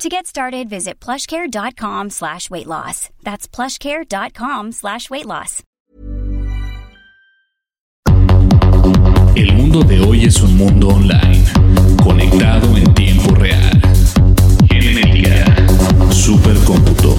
To get started, visit plushcare.com slash weight loss. That's plushcare.com slash weight loss. El mundo de hoy es un mundo online, conectado en tiempo real. Genética, supercómputo,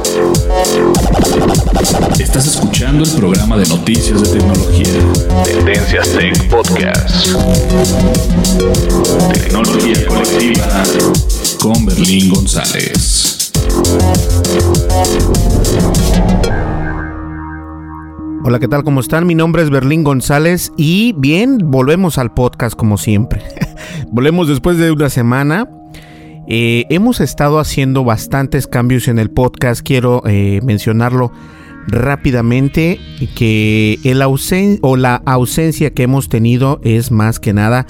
Estás escuchando el programa de noticias de tecnología. Tendencias Tech Podcast. Tecnología colectiva con Berlín González. Hola, ¿qué tal? ¿Cómo están? Mi nombre es Berlín González y bien, volvemos al podcast como siempre. volvemos después de una semana. Eh, hemos estado haciendo bastantes cambios en el podcast. Quiero eh, mencionarlo rápidamente que la ausencia que hemos tenido es más que nada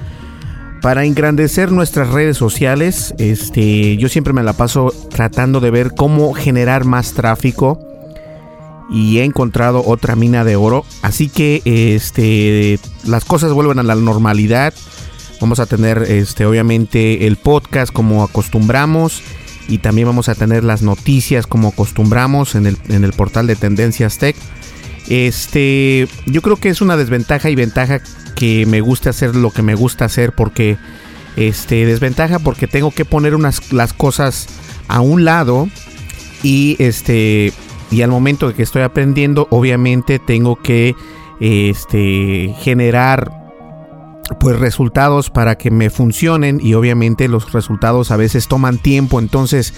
para engrandecer nuestras redes sociales. Este, yo siempre me la paso tratando de ver cómo generar más tráfico y he encontrado otra mina de oro. Así que este, las cosas vuelven a la normalidad. Vamos a tener este, obviamente el podcast como acostumbramos. Y también vamos a tener las noticias como acostumbramos en el, en el portal de Tendencias Tech. Este, yo creo que es una desventaja y ventaja que me gusta hacer lo que me gusta hacer porque este desventaja porque tengo que poner unas las cosas a un lado y este y al momento de que estoy aprendiendo obviamente tengo que este generar pues resultados para que me funcionen y obviamente los resultados a veces toman tiempo. Entonces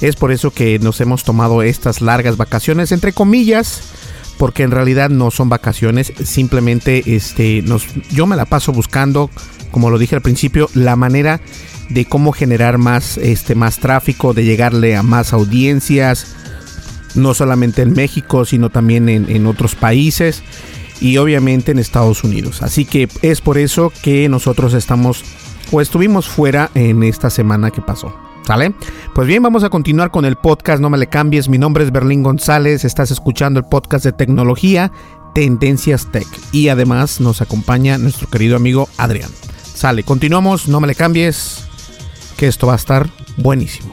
es por eso que nos hemos tomado estas largas vacaciones entre comillas porque en realidad no son vacaciones. Simplemente este nos yo me la paso buscando como lo dije al principio la manera de cómo generar más este más tráfico de llegarle a más audiencias no solamente en México sino también en, en otros países y obviamente en Estados Unidos. Así que es por eso que nosotros estamos o estuvimos fuera en esta semana que pasó. ¿Sale? Pues bien, vamos a continuar con el podcast, no me le cambies, mi nombre es Berlín González, estás escuchando el podcast de tecnología Tendencias Tech y además nos acompaña nuestro querido amigo Adrián. Sale, continuamos, no me le cambies, que esto va a estar buenísimo.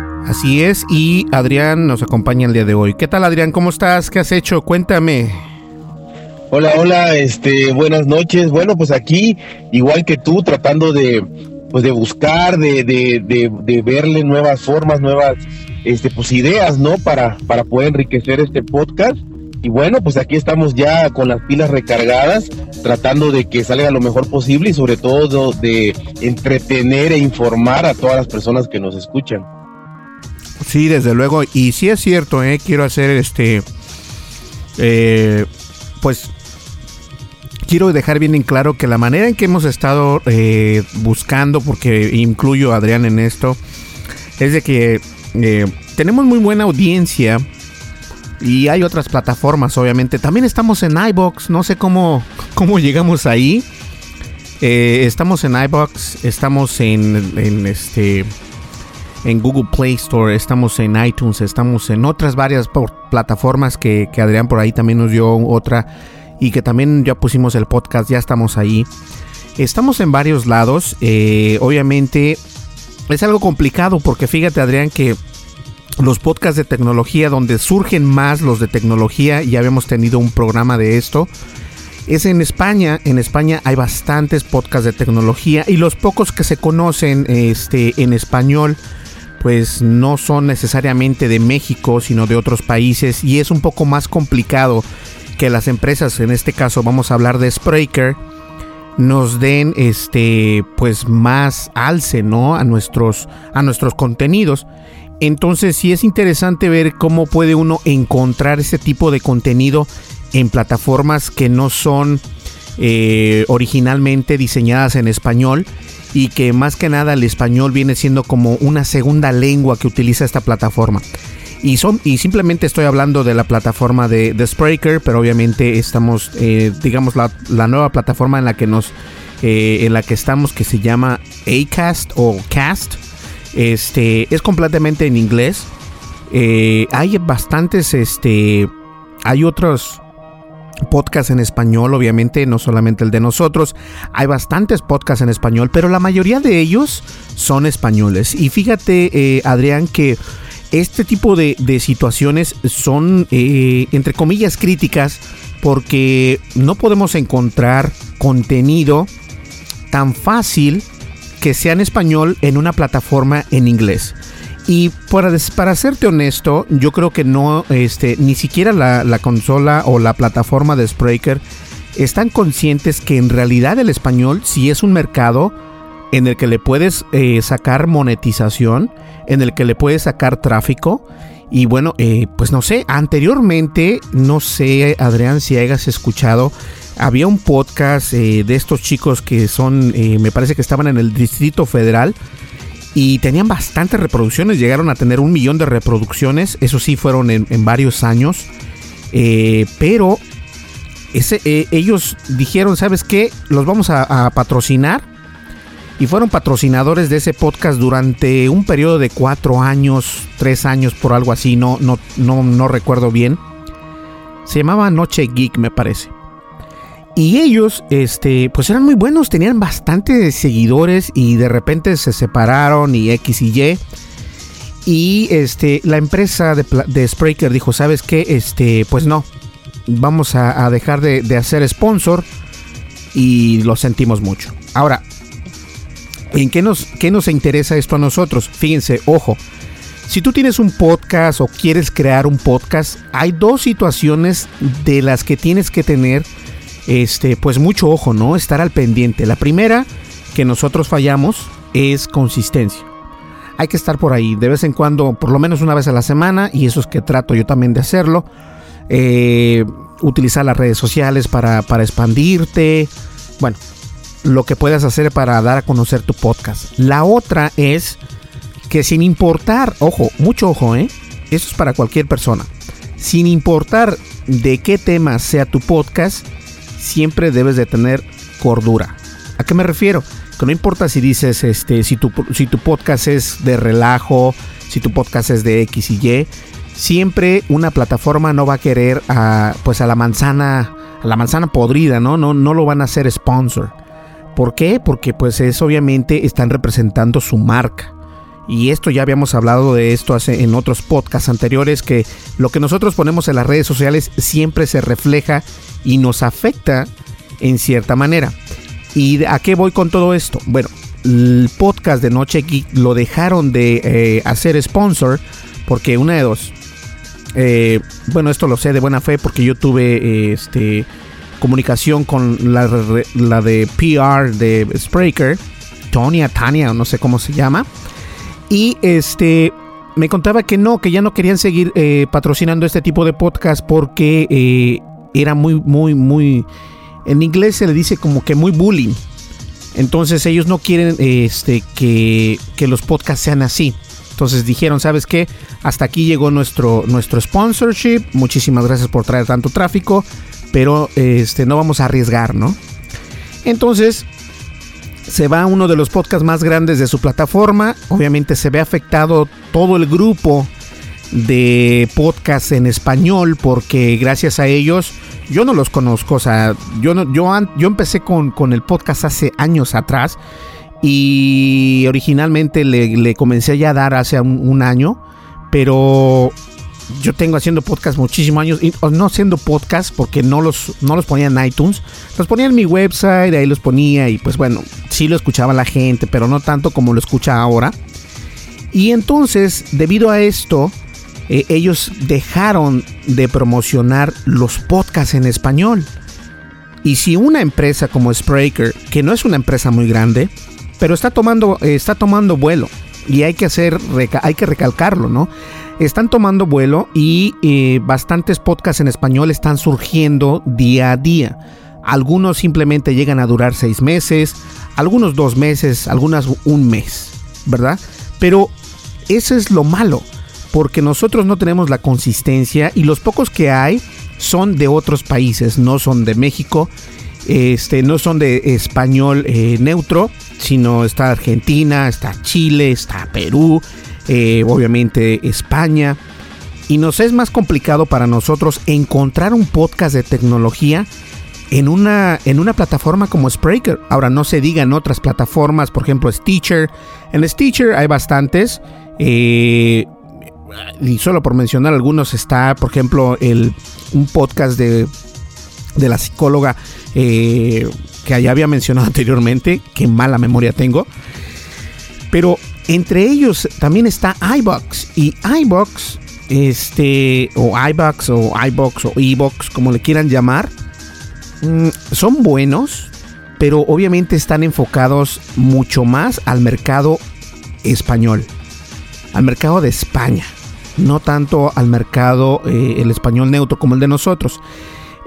Así es, y Adrián nos acompaña el día de hoy. ¿Qué tal Adrián? ¿Cómo estás? ¿Qué has hecho? Cuéntame. Hola, hola, este, buenas noches. Bueno, pues aquí, igual que tú, tratando de, pues de buscar, de, de, de, de verle nuevas formas, nuevas, este, pues ideas, ¿no? Para, para poder enriquecer este podcast. Y bueno, pues aquí estamos ya con las pilas recargadas, tratando de que salga lo mejor posible y sobre todo de entretener e informar a todas las personas que nos escuchan. Sí, desde luego. Y sí es cierto, ¿eh? quiero hacer este... Eh, pues quiero dejar bien en claro que la manera en que hemos estado eh, buscando, porque incluyo a Adrián en esto, es de que eh, tenemos muy buena audiencia y hay otras plataformas, obviamente. También estamos en iBox, no sé cómo, cómo llegamos ahí. Estamos en iBox, estamos en este en Google Play Store, estamos en iTunes, estamos en otras varias plataformas que, Adrián por ahí también nos dio otra y que también ya pusimos el podcast, ya estamos ahí. Estamos en varios lados, eh, obviamente es algo complicado porque fíjate Adrián que los podcasts de tecnología donde surgen más los de tecnología, ya habíamos tenido un programa de esto, es en España. En España hay bastantes podcasts de tecnología y los pocos que se conocen este, en español pues no son necesariamente de México, sino de otros países y es un poco más complicado que las empresas, en este caso vamos a hablar de Spreaker, nos den este pues más alce, ¿no? a nuestros a nuestros contenidos. Entonces sí es interesante ver cómo puede uno encontrar ese tipo de contenido en plataformas que no son eh, originalmente diseñadas en español y que más que nada el español viene siendo como una segunda lengua que utiliza esta plataforma. Y, son, y simplemente estoy hablando de la plataforma de, de Spreaker, pero obviamente estamos, eh, digamos, la, la, nueva plataforma en la que nos, eh, en la que estamos, que se llama Acast o Cast. Este es completamente en inglés. Hay bastantes, este, hay otros podcasts en español, obviamente, no solamente el de nosotros. Hay bastantes podcasts en español, pero la mayoría de ellos son españoles. Y fíjate, Adrián, que este tipo de, situaciones son, eh, entre comillas, críticas porque no podemos encontrar contenido tan fácil que sea en español en una plataforma en inglés. Y para, para serte honesto, yo creo que no, este, ni siquiera la, consola o la plataforma de Spreaker están conscientes que en realidad el español sí es un mercado en el que le puedes eh, sacar monetización, en el que le puedes sacar tráfico. Y bueno, eh, pues no sé, anteriormente, no sé, Adrián, si hayas escuchado, había un podcast eh, de estos chicos que son, me parece que estaban en el Distrito Federal y tenían bastantes reproducciones, llegaron a tener un millón de reproducciones, eso sí fueron en, varios años, pero ese, ellos dijeron, ¿sabes qué? Los vamos a patrocinar y fueron patrocinadores de ese podcast durante un periodo de cuatro años, tres años, por algo así, no, no, no, no recuerdo bien. Se llamaba Noche Geek, me parece. Y ellos, este, pues eran muy buenos, tenían bastantes seguidores y de repente se separaron y X y Y. Y este, la empresa de, de Spreaker dijo, ¿sabes qué? Este, pues no, vamos a, dejar de, de hacer sponsor y lo sentimos mucho. Ahora, ¿En qué nos, qué nos interesa esto a nosotros? Fíjense, ojo, si tú tienes un podcast o quieres crear un podcast, hay dos situaciones de las que tienes que tener, este, pues mucho ojo, ¿no? Estar al pendiente. La primera que nosotros fallamos es consistencia. Hay que estar por ahí de vez en cuando, por lo menos una vez a la semana, y eso es que trato yo también de hacerlo. Eh, utilizar las redes sociales para, para expandirte. Bueno, lo que puedas hacer para dar a conocer tu podcast. La otra es que sin importar, ojo, mucho ojo, ¿eh? Eso es para cualquier persona. Sin importar de qué tema sea tu podcast, siempre debes de tener cordura. ¿A qué me refiero? Que no importa si dices, este, si tu, si tu podcast es de relajo, si tu podcast es de X y Y, siempre una plataforma no va a querer a, pues a la manzana, a la manzana podrida, ¿no? No, no lo van a hacer sponsor. ¿Por qué? Porque pues es obviamente están representando su marca. Y esto ya habíamos hablado de esto hace, en otros podcasts anteriores, que lo que nosotros ponemos en las redes sociales siempre se refleja y nos afecta en cierta manera. ¿Y a qué voy con todo esto? Bueno, el podcast de Noche Geek lo dejaron de eh, hacer sponsor porque una de dos. eh, bueno, esto lo sé de buena fe porque yo tuve este, comunicación con la, la, de PR de Spreaker, Tonya, Tania, no sé cómo se llama. Y este me contaba que no, que ya no querían seguir eh, patrocinando este tipo de podcast porque era muy, muy, muy. En inglés se le dice como que muy bullying. Entonces ellos no quieren este, que, que los podcasts sean así. Entonces dijeron, ¿sabes qué? Hasta aquí llegó nuestro, nuestro sponsorship. Muchísimas gracias por traer tanto tráfico. Pero este, no vamos a arriesgar, ¿no? Entonces se va uno de los podcasts más grandes de su plataforma. Obviamente se ve afectado todo el grupo de podcasts en español porque gracias a ellos yo no los conozco, o sea, yo yo, yo empecé con, con el podcast hace años atrás y originalmente le, comencé ya a dar hace un, año, pero yo tengo haciendo podcast muchísimos años, y, no haciendo podcast porque no los, no los ponía en iTunes, los ponía en mi website, ahí los ponía y pues bueno, sí lo escuchaba la gente, pero no tanto como lo escucha ahora. Y entonces, debido a esto, eh, ellos dejaron de promocionar los podcasts en español. Y si una empresa como Spreaker, que no es una empresa muy grande, pero está tomando, está tomando vuelo y hay que hacer, hay que recalcarlo, ¿no? Están tomando vuelo y eh, bastantes podcasts en español están surgiendo día a día. Algunos simplemente llegan a durar seis meses, algunos dos meses, algunas un mes, ¿verdad? Pero eso es lo malo, porque nosotros no tenemos la consistencia y los pocos que hay son de otros países, no son de México, este, no son de español eh, neutro, sino está Argentina, está Chile, está Perú, eh, obviamente España. Y nos es más complicado para nosotros encontrar un podcast de tecnología en una, en una plataforma como Spreaker. Ahora no se diga en otras plataformas, por ejemplo Stitcher. En Stitcher hay bastantes. Eh, y solo por mencionar algunos está, por ejemplo, el, un podcast de, de la psicóloga eh, que ya había mencionado anteriormente, que mala memoria tengo. Pero entre ellos también está iBox y iBox, este, o iBox o iBox o iBox, como le quieran llamar, mm, son buenos, pero obviamente están enfocados mucho más al mercado español, al mercado de España, no tanto al mercado eh, el español neutro como el de nosotros.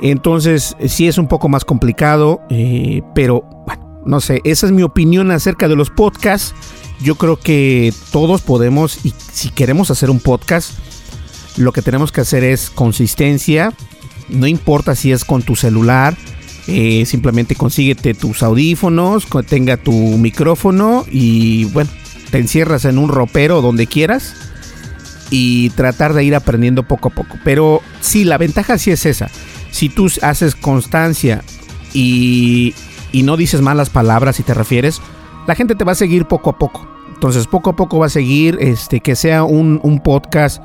Entonces, sí es un poco más complicado, eh, pero bueno, no sé, esa es mi opinión acerca de los podcasts. Yo creo que todos podemos, y si queremos hacer un podcast, lo que tenemos que hacer es consistencia. No importa si es con tu celular, eh, simplemente consíguete tus audífonos, tenga tu micrófono y bueno, te encierras en un ropero donde quieras y tratar de ir aprendiendo poco a poco. Pero sí, la ventaja sí es esa si tú haces constancia y, no dices malas palabras y te refieres, la gente te va a seguir poco a poco. Entonces poco a poco va a seguir este, que sea un, podcast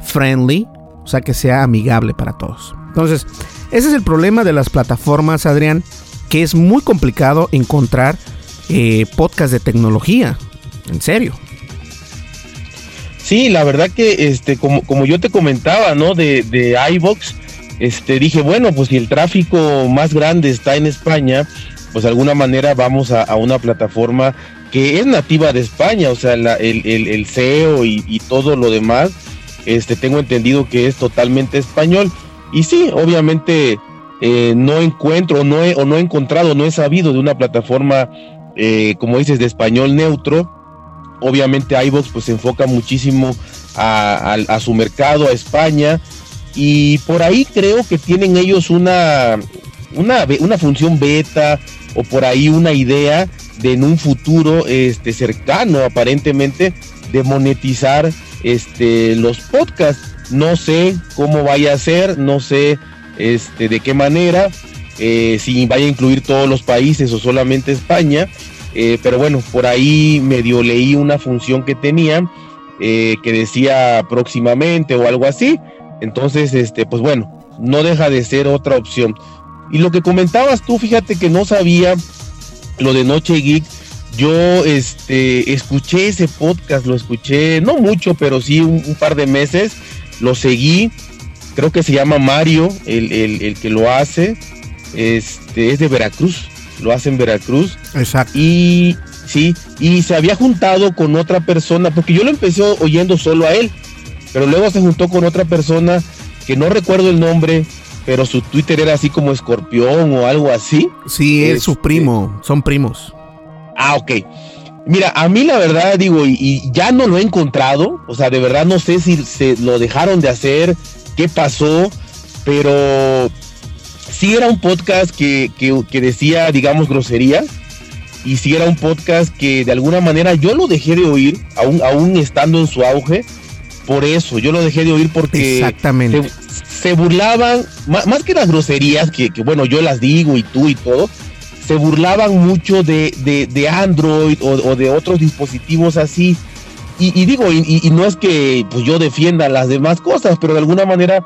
friendly, o sea, que sea amigable para todos. Entonces, ese es el problema de las plataformas, Adrián, que es muy complicado encontrar eh, podcast de tecnología. En serio. Sí, la verdad que este, como, como yo te comentaba, ¿no? De, de iVox, este, dije, bueno, pues si el tráfico más grande está en España, pues de alguna manera vamos a, una plataforma que es nativa de España, o sea, el, el, SEO y, todo lo demás, este, tengo entendido que es totalmente español. Y sí, obviamente eh, no encuentro no he, o no he encontrado, no he sabido de una plataforma, eh, como dices, de español neutro. Obviamente iVox pues se enfoca muchísimo a, su mercado, a España, y por ahí creo que tienen ellos una, una, una función beta o por ahí una idea de en un futuro este, cercano aparentemente de monetizar este, los podcasts. No sé cómo vaya a ser, no sé este, de qué manera, eh, si vaya a incluir todos los países o solamente España, eh, pero bueno, por ahí medio leí una función que tenía eh, que decía próximamente o algo así. Entonces, este, pues bueno, no deja de ser otra opción. Y lo que comentabas tú, fíjate que no sabía lo de Noche Geek. Yo este, escuché ese podcast, lo escuché, no mucho, pero sí un, par de meses. lo seguí, creo que se llama Mario, el, el, que lo hace, este, es de Veracruz, lo hace en Veracruz. Exacto. Y sí, y se había juntado con otra persona, porque yo lo empecé oyendo solo a él, pero luego se juntó con otra persona que no recuerdo el nombre, pero su Twitter era así como escorpión o algo así. Sí, es su este, primo, son primos. Ah, ok. Mira, a mí la verdad digo, y, ya no lo he encontrado, o sea, de verdad no sé si se lo dejaron de hacer, qué pasó, pero sí era un podcast que, que, decía, digamos, grosería, y sí era un podcast que de alguna manera yo lo dejé de oír, aún, aún estando en su auge, por eso, yo lo dejé de oír porque Exactamente. Se, burlaban, más, que las groserías, que, que bueno, yo las digo y tú y todo, se burlaban mucho de, de, Android o, de otros dispositivos así. Y, digo, y, no es que pues, yo defienda las demás cosas, pero de alguna manera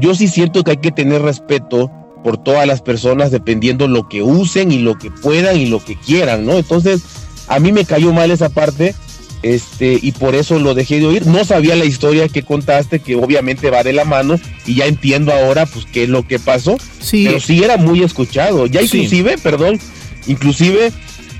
yo sí siento que hay que tener respeto por todas las personas dependiendo lo que usen y lo que puedan y lo que quieran, ¿no? Entonces, a mí me cayó mal esa parte este, y por eso lo dejé de oír. No sabía la historia que contaste, que obviamente va de la mano, y ya entiendo ahora, pues, qué es lo que pasó. Sí. Pero sí era muy escuchado. Ya inclusive, perdón, inclusive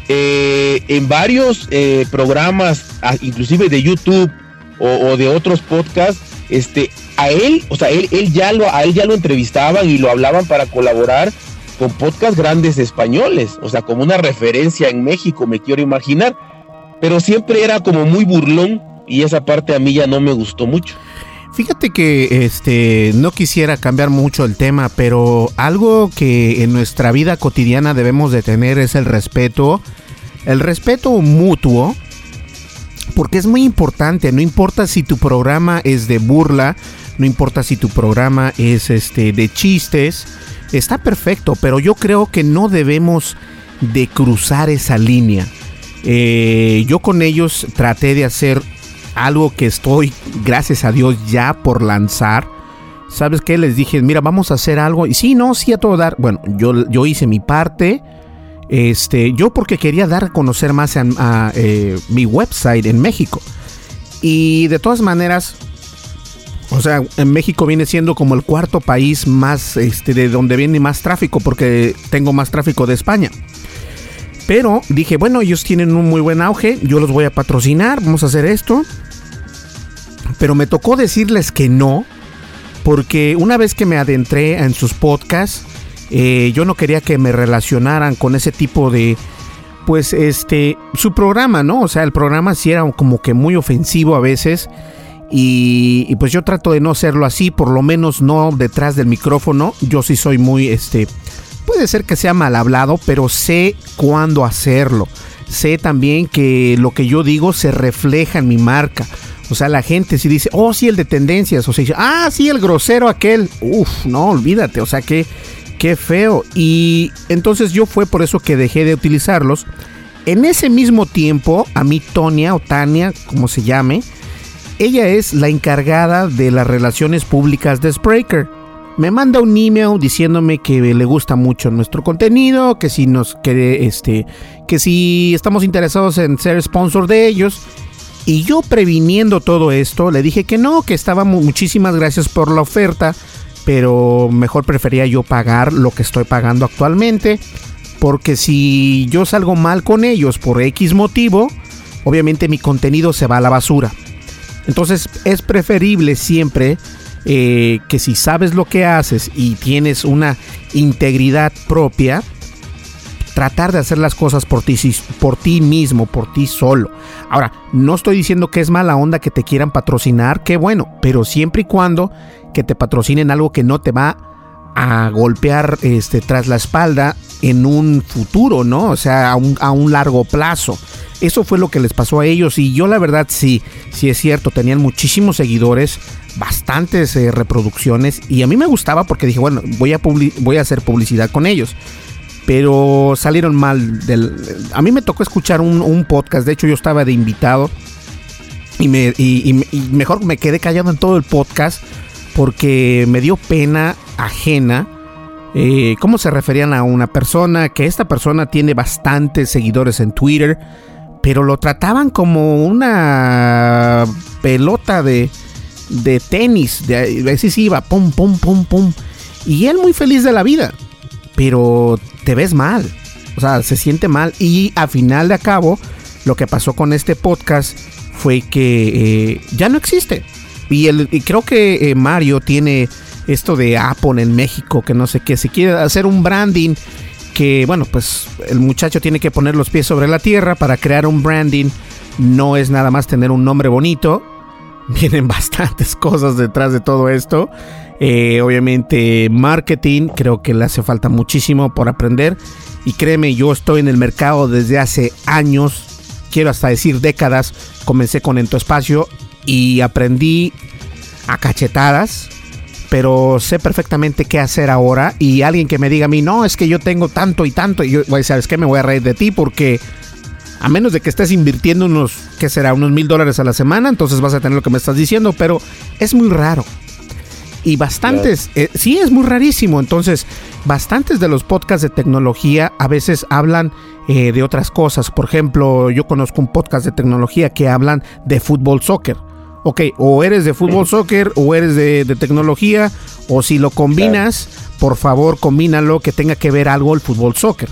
eh, en varios eh, programas, ah, inclusive de YouTube o, de otros podcasts, este, a él, o sea, él, él ya lo, a él ya lo entrevistaban y lo hablaban para colaborar con podcasts grandes españoles, o sea, como una referencia en México, me quiero imaginar pero siempre era como muy burlón y esa parte a mí ya no me gustó mucho. Fíjate que este no quisiera cambiar mucho el tema, pero algo que en nuestra vida cotidiana debemos de tener es el respeto, el respeto mutuo, porque es muy importante, no importa si tu programa es de burla, no importa si tu programa es este de chistes, está perfecto, pero yo creo que no debemos de cruzar esa línea. Eh, yo con ellos traté de hacer algo que estoy, gracias a Dios, ya por lanzar. ¿Sabes qué? Les dije, mira, vamos a hacer algo. Y sí, no, sí a todo dar. Bueno, yo, yo hice mi parte. Este, yo porque quería dar a conocer más a, eh, mi website en México. Y de todas maneras, o sea, en México viene siendo como el cuarto país más, este, de donde viene más tráfico, porque tengo más tráfico de España. Pero dije, bueno, ellos tienen un muy buen auge, yo los voy a patrocinar, vamos a hacer esto. Pero me tocó decirles que no, porque una vez que me adentré en sus podcasts, eh, yo no quería que me relacionaran con ese tipo de, pues, este, su programa, ¿no? O sea, el programa sí era como que muy ofensivo a veces. Y, y, pues yo trato de no hacerlo así, por lo menos no detrás del micrófono. Yo sí soy muy, este, Puede ser que sea mal hablado, pero sé cuándo hacerlo. Sé también que lo que yo digo se refleja en mi marca. O sea, la gente si dice, oh, sí, el de tendencias. O sea, ah, sí, el grosero aquel. Uf, no, olvídate. O sea, que qué feo. Y entonces yo fue por eso que dejé de utilizarlos. En ese mismo tiempo, a mí Tonia o Tania, como se llame, ella es la encargada de las relaciones públicas de Spreaker me manda un email diciéndome que le gusta mucho nuestro contenido, que si nos que este que si estamos interesados en ser sponsor de ellos. Y yo previniendo todo esto, le dije que no, que estaba muchísimas gracias por la oferta, pero mejor prefería yo pagar lo que estoy pagando actualmente, porque si yo salgo mal con ellos por X motivo, obviamente mi contenido se va a la basura. Entonces es preferible siempre eh, que si sabes lo que haces y tienes una integridad propia, tratar de hacer las cosas por ti, por ti mismo, por ti solo. Ahora, no estoy diciendo que es mala onda que te quieran patrocinar, qué bueno, pero siempre y cuando que te patrocinen algo que no te va a golpear este, tras la espalda en un futuro, ¿no? O sea, a un, largo plazo. Eso fue lo que les pasó a ellos y yo la verdad sí, sí es cierto, tenían muchísimos seguidores, bastantes eh, reproducciones y a mí me gustaba porque dije, bueno, voy a, voy a hacer publicidad con ellos. Pero salieron mal. A mí me tocó escuchar un, podcast, de hecho yo estaba de invitado y, me, y, mejor me quedé callado en todo el podcast porque me dio pena ajena eh, cómo se referían a una persona, que esta persona tiene bastantes seguidores en Twitter, pero lo trataban como una pelota de, de tenis, de así sí iba, pum, pum, pum, pum. Y él muy feliz de la vida, pero te ves mal, o sea, se siente mal. Y a final de cabo, lo que pasó con este podcast fue que eh, ya no existe. Y, el, creo que eh, Mario tiene esto de Apple en México, que no sé qué, se quiere hacer un branding que, bueno, pues el muchacho tiene que poner los pies sobre la tierra para crear un branding. No es nada más tener un nombre bonito. Vienen bastantes cosas detrás de todo esto. Eh, obviamente marketing, creo que le hace falta muchísimo por aprender. Y créeme, yo estoy en el mercado desde hace años, quiero hasta decir décadas. Comencé con Espacio y aprendí a cachetadas pero sé perfectamente qué hacer ahora y alguien que me diga a mí, no, es que yo tengo tanto y tanto, y yo voy a decir, ¿sabes qué? Me voy a reír de ti porque a menos de que estés invirtiendo unos, ¿qué será? Unos mil dólares a la semana, entonces vas a tener lo que me estás diciendo, pero es muy raro. Y bastantes, eh, sí, es muy rarísimo. Entonces, bastantes de los podcasts de tecnología a veces hablan eh, de otras cosas. Por ejemplo, yo conozco un podcast de tecnología que hablan de fútbol, soccer ok, o eres de fútbol, soccer, o eres de, tecnología, o si lo combinas, por favor, combínalo que tenga que ver algo el fútbol, soccer.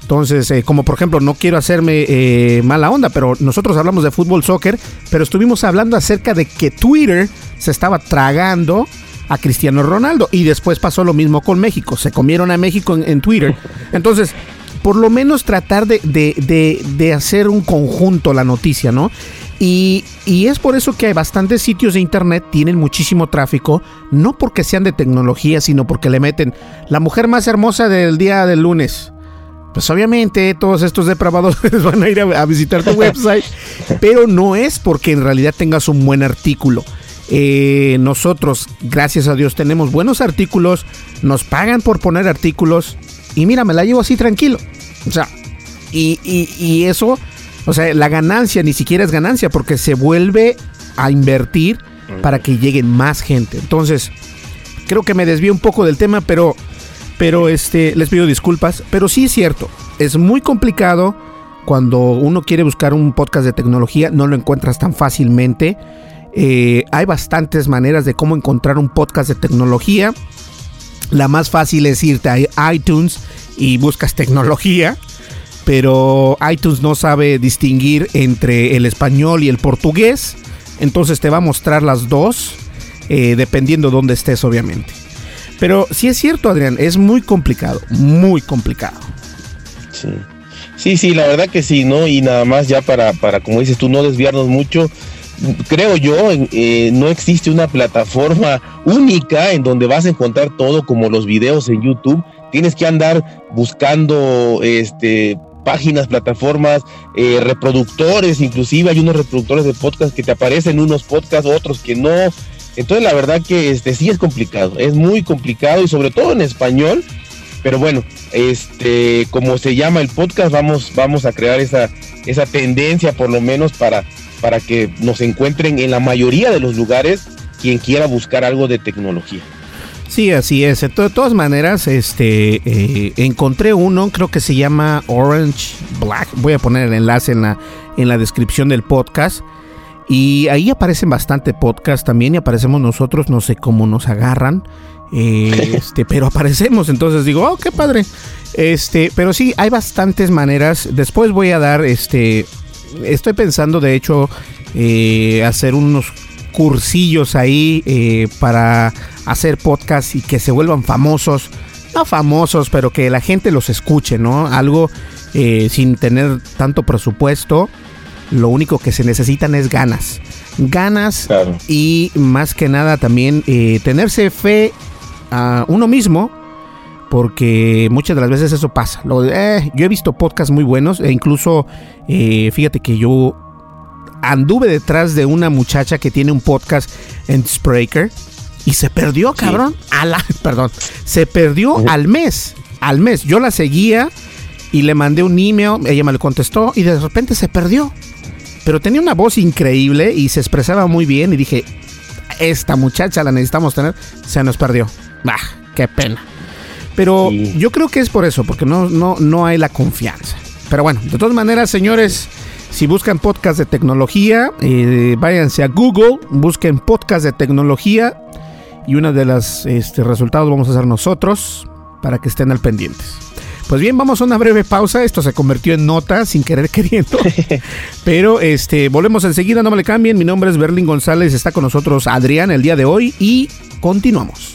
Entonces, eh, como por ejemplo, no quiero hacerme eh, mala onda, pero nosotros hablamos de fútbol, soccer, pero estuvimos hablando acerca de que Twitter se estaba tragando a Cristiano Ronaldo y después pasó lo mismo con México, se comieron a México en, Twitter. Entonces, por lo menos tratar de, de, hacer un conjunto la noticia, ¿no? Y, es por eso que hay bastantes sitios de internet, tienen muchísimo tráfico, no porque sean de tecnología, sino porque le meten la mujer más hermosa del día del lunes. Pues obviamente todos estos depravadores van a ir a, visitar tu website, pero no es porque en realidad tengas un buen artículo. Eh, nosotros, gracias a Dios, tenemos buenos artículos, nos pagan por poner artículos y mira, me la llevo así tranquilo. O sea, y, y eso o sea, la ganancia ni siquiera es ganancia porque se vuelve a invertir para que lleguen más gente. Entonces, creo que me desvío un poco del tema, pero, pero este, les pido disculpas. Pero sí es cierto, es muy complicado cuando uno quiere buscar un podcast de tecnología, no lo encuentras tan fácilmente. Eh, hay bastantes maneras de cómo encontrar un podcast de tecnología. La más fácil es irte a iTunes y buscas tecnología pero iTunes no sabe distinguir entre el español y el portugués, entonces te va a mostrar las dos, eh, dependiendo dónde estés, obviamente. Pero sí es cierto, Adrián, es muy complicado, muy complicado. Sí. Sí, sí, la verdad que sí, ¿no? Y nada más ya para, para como dices tú, no desviarnos mucho, creo yo, eh, no existe una plataforma única en donde vas a encontrar todo como los videos en YouTube. Tienes que andar buscando este páginas, plataformas, eh, reproductores, inclusive hay unos reproductores de podcast que te aparecen unos podcasts, otros que no. Entonces la verdad que este sí es complicado, es muy complicado y sobre todo en español. Pero bueno, este como se llama el podcast, vamos vamos a crear esa esa tendencia por lo menos para para que nos encuentren en la mayoría de los lugares quien quiera buscar algo de tecnología. Sí, así es. De todas maneras, este eh, encontré uno, creo que se llama Orange Black. Voy a poner el enlace en la, en la descripción del podcast. Y ahí aparecen bastante podcast también y aparecemos nosotros, no sé cómo nos agarran. Eh, este, pero aparecemos, entonces digo, oh, qué padre. Este, pero sí, hay bastantes maneras. Después voy a dar, este, estoy pensando de hecho eh, hacer unos cursillos ahí eh, para hacer podcast y que se vuelvan famosos. No famosos, pero que la gente los escuche, ¿no? Algo eh, sin tener tanto presupuesto. Lo único que se necesitan es ganas. Ganas y más que nada también eh, tenerse fe a uno mismo. Porque muchas de las veces eso pasa. Lo, yo he visto podcasts muy buenos e incluso, fíjate que yo anduve detrás de una muchacha que tiene un podcast en Spreaker y se perdió, cabrón. A la, perdón, se perdió al mes. Al mes. Yo la seguía y le mandé un email, ella me lo contestó y de repente se perdió. Pero tenía una voz increíble y se expresaba muy bien y dije, esta muchacha la necesitamos tener, se nos perdió. Bah, qué pena. Pero yo creo que es por eso, porque no, no, no hay la confianza. Pero bueno, de todas maneras, señores, Si buscan podcast de tecnología, eh, váyanse a Google, busquen podcast de tecnología y uno de los este, resultados vamos a hacer nosotros para que estén al pendientes. Pues bien, vamos a una breve pausa. Esto se convirtió en nota sin querer queriendo. Pero este, volvemos enseguida, no me le cambien. Mi nombre es Berlín González, está con nosotros Adrián el día de hoy y continuamos.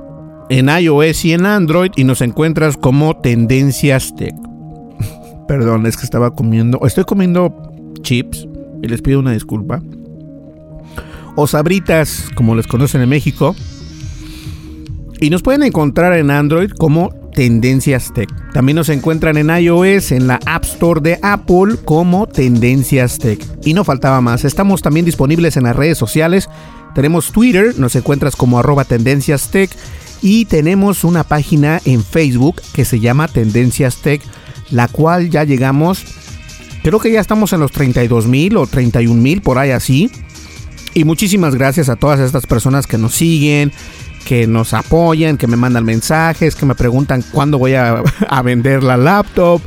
en iOS y en Android y nos encuentras como Tendencias Tech. Perdón, es que estaba comiendo, estoy comiendo chips y les pido una disculpa. O sabritas, como les conocen en México. Y nos pueden encontrar en Android como Tendencias Tech. También nos encuentran en iOS, en la App Store de Apple como Tendencias Tech. Y no faltaba más, estamos también disponibles en las redes sociales. Tenemos Twitter, nos encuentras como arroba Tendencias Tech. Y tenemos una página en Facebook que se llama Tendencias Tech, la cual ya llegamos, creo que ya estamos en los 32 mil o 31 mil, por ahí así. Y muchísimas gracias a todas estas personas que nos siguen, que nos apoyan, que me mandan mensajes, que me preguntan cuándo voy a, a, vender la laptop.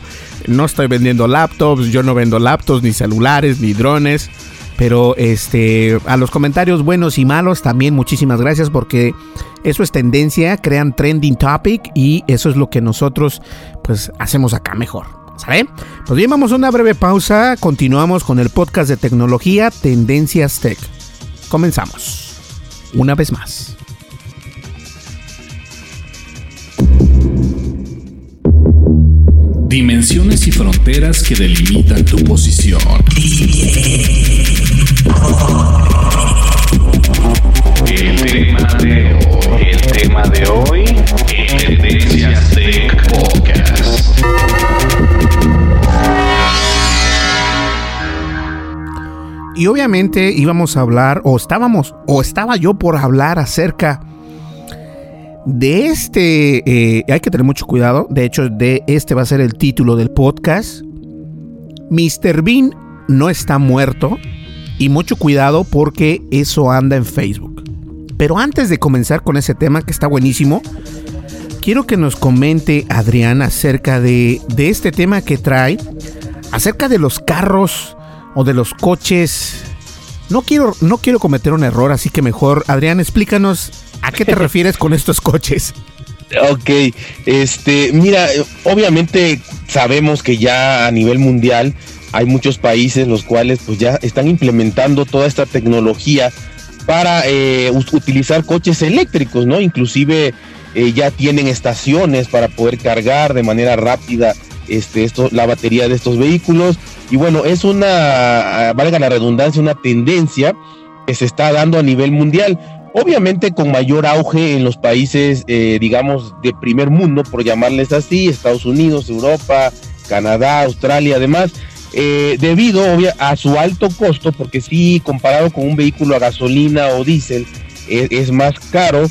No estoy vendiendo laptops, yo no vendo laptops, ni celulares, ni drones. Pero este, a los comentarios buenos y malos también muchísimas gracias porque eso es tendencia, crean trending topic y eso es lo que nosotros pues hacemos acá mejor. ¿Sale? Pues bien, vamos a una breve pausa, continuamos con el podcast de tecnología Tendencias Tech. Comenzamos. Una vez más. Dimensiones y fronteras que delimitan tu posición. El tema de hoy, de Podcast. Y obviamente íbamos a hablar, o estábamos, o estaba yo por hablar acerca de este, eh, hay que tener mucho cuidado, de hecho de este va a ser el título del podcast. Mr. Bean no está muerto y mucho cuidado porque eso anda en Facebook. Pero antes de comenzar con ese tema que está buenísimo, quiero que nos comente Adrián acerca de, de este tema que trae, acerca de los carros o de los coches. No quiero, no quiero cometer un error, así que mejor, Adrián, explícanos a qué te refieres con estos coches. Ok, este, mira, obviamente sabemos que ya a nivel mundial hay muchos países los cuales pues ya están implementando toda esta tecnología para eh, utilizar coches eléctricos, ¿no? Inclusive eh, ya tienen estaciones para poder cargar de manera rápida este, la batería de estos vehículos. Y bueno, es una, valga la redundancia, una tendencia que se está dando a nivel mundial. Obviamente con mayor auge en los países, eh, digamos, de primer mundo, por llamarles así, Estados Unidos, Europa, Canadá, Australia, además, eh, debido a su alto costo, porque sí, comparado con un vehículo a gasolina o diésel, es, es más caro,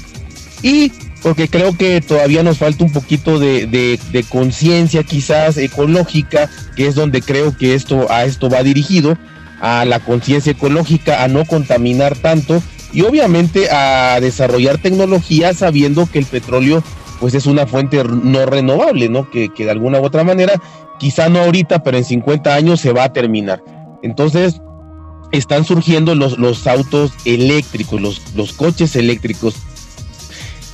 y porque creo que todavía nos falta un poquito de, de, de conciencia quizás ecológica, que es donde creo que esto a esto va dirigido, a la conciencia ecológica, a no contaminar tanto y obviamente a desarrollar tecnología sabiendo que el petróleo pues es una fuente no renovable, ¿no? Que, que de alguna u otra manera, quizá no ahorita, pero en 50 años se va a terminar. Entonces, están surgiendo los, los autos eléctricos, los, los coches eléctricos.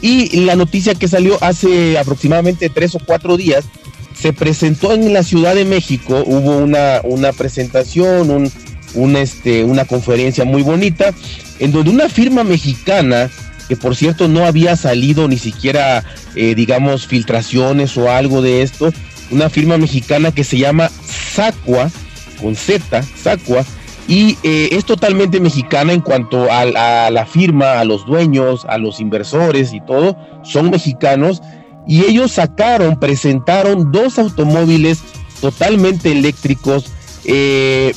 Y la noticia que salió hace aproximadamente tres o cuatro días, se presentó en la Ciudad de México, hubo una, una presentación, un, un, este, una conferencia muy bonita, en donde una firma mexicana, que por cierto no había salido ni siquiera, eh, digamos, filtraciones o algo de esto, una firma mexicana que se llama Sacua, con Z, Sacua, y eh, es totalmente mexicana en cuanto a, la firma, a los dueños, a los inversores y todo, son mexicanos, y ellos sacaron, presentaron dos automóviles totalmente eléctricos, eh,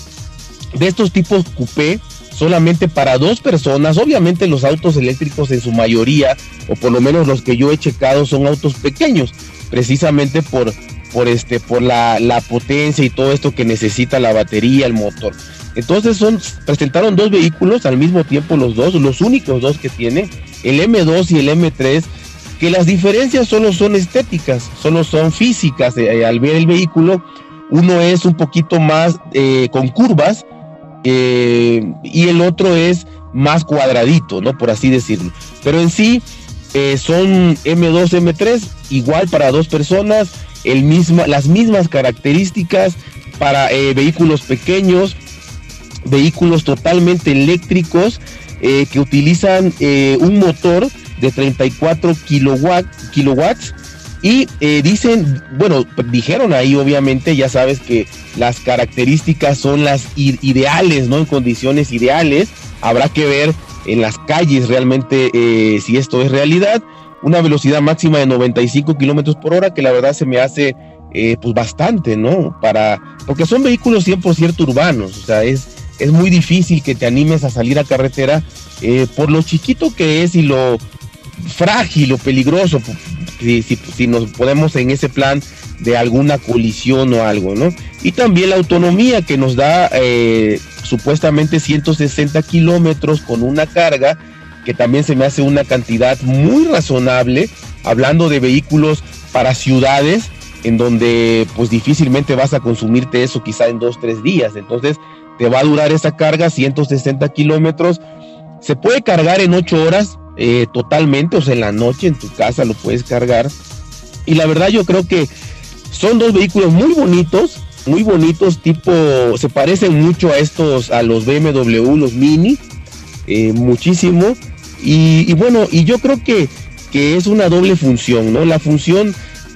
de estos tipos coupé, solamente para dos personas. Obviamente los autos eléctricos en su mayoría, o por lo menos los que yo he checado, son autos pequeños, precisamente por, por, este, por la, potencia y todo esto que necesita la batería, el motor. Entonces son, presentaron dos vehículos al mismo tiempo los dos, los únicos dos que tienen, el M2 y el M3, que las diferencias solo son estéticas, solo son físicas. Eh, al ver el vehículo, uno es un poquito más eh, con curvas eh, y el otro es más cuadradito, ¿no? Por así decirlo. Pero en sí son M2, M3, igual para dos personas, el las mismas características para vehículos pequeños, vehículos totalmente eléctricos eh, que utilizan eh, un motor de 34 kilowatts y eh, dicen, bueno, dijeron ahí obviamente, ya sabes que las características son las ideales, ¿no? En condiciones ideales. Habrá que ver en las calles realmente si esto es realidad. Una velocidad máxima de 95 kilómetros por hora, que la verdad se me hace pues bastante, ¿no? Para, porque son vehículos 100% urbanos, o sea, es, es muy difícil que te animes a salir a carretera eh, por lo chiquito que es y lo frágil o peligroso, si, nos ponemos en ese plan de alguna colisión o algo, ¿no? Y también la autonomía que nos da eh, supuestamente 160 kilómetros con una carga, que también se me hace una cantidad muy razonable, hablando de vehículos para ciudades, en donde pues difícilmente vas a consumirte eso quizá en dos, tres días. Entonces, te va a durar esa carga 160 kilómetros. Se puede cargar en 8 horas eh, totalmente, o sea, en la noche en tu casa lo puedes cargar. Y la verdad yo creo que son dos vehículos muy bonitos, muy bonitos, tipo, se parecen mucho a estos, a los BMW, los Mini, eh, muchísimo. Y, bueno, y yo creo que, que es una doble función, ¿no? La función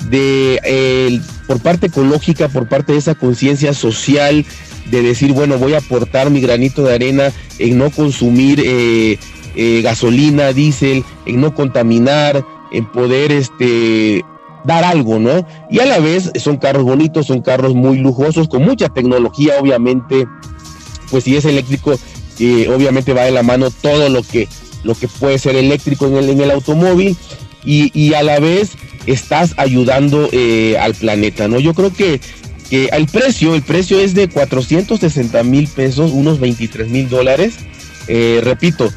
de por parte ecológica, por parte de esa conciencia social, de decir, bueno, voy a aportar mi granito de arena en no consumir eh, eh, gasolina, diésel, en no contaminar, en poder este, dar algo, ¿no? Y a la vez son carros bonitos, son carros muy lujosos, con mucha tecnología, obviamente, pues si es eléctrico, eh, obviamente va de la mano todo lo que, lo que puede ser eléctrico en el, en el automóvil y, y a la vez estás ayudando al planeta, ¿no? Yo creo que que el precio, el precio es de 460 mil pesos, unos 23 mil dólares. Eh, repito,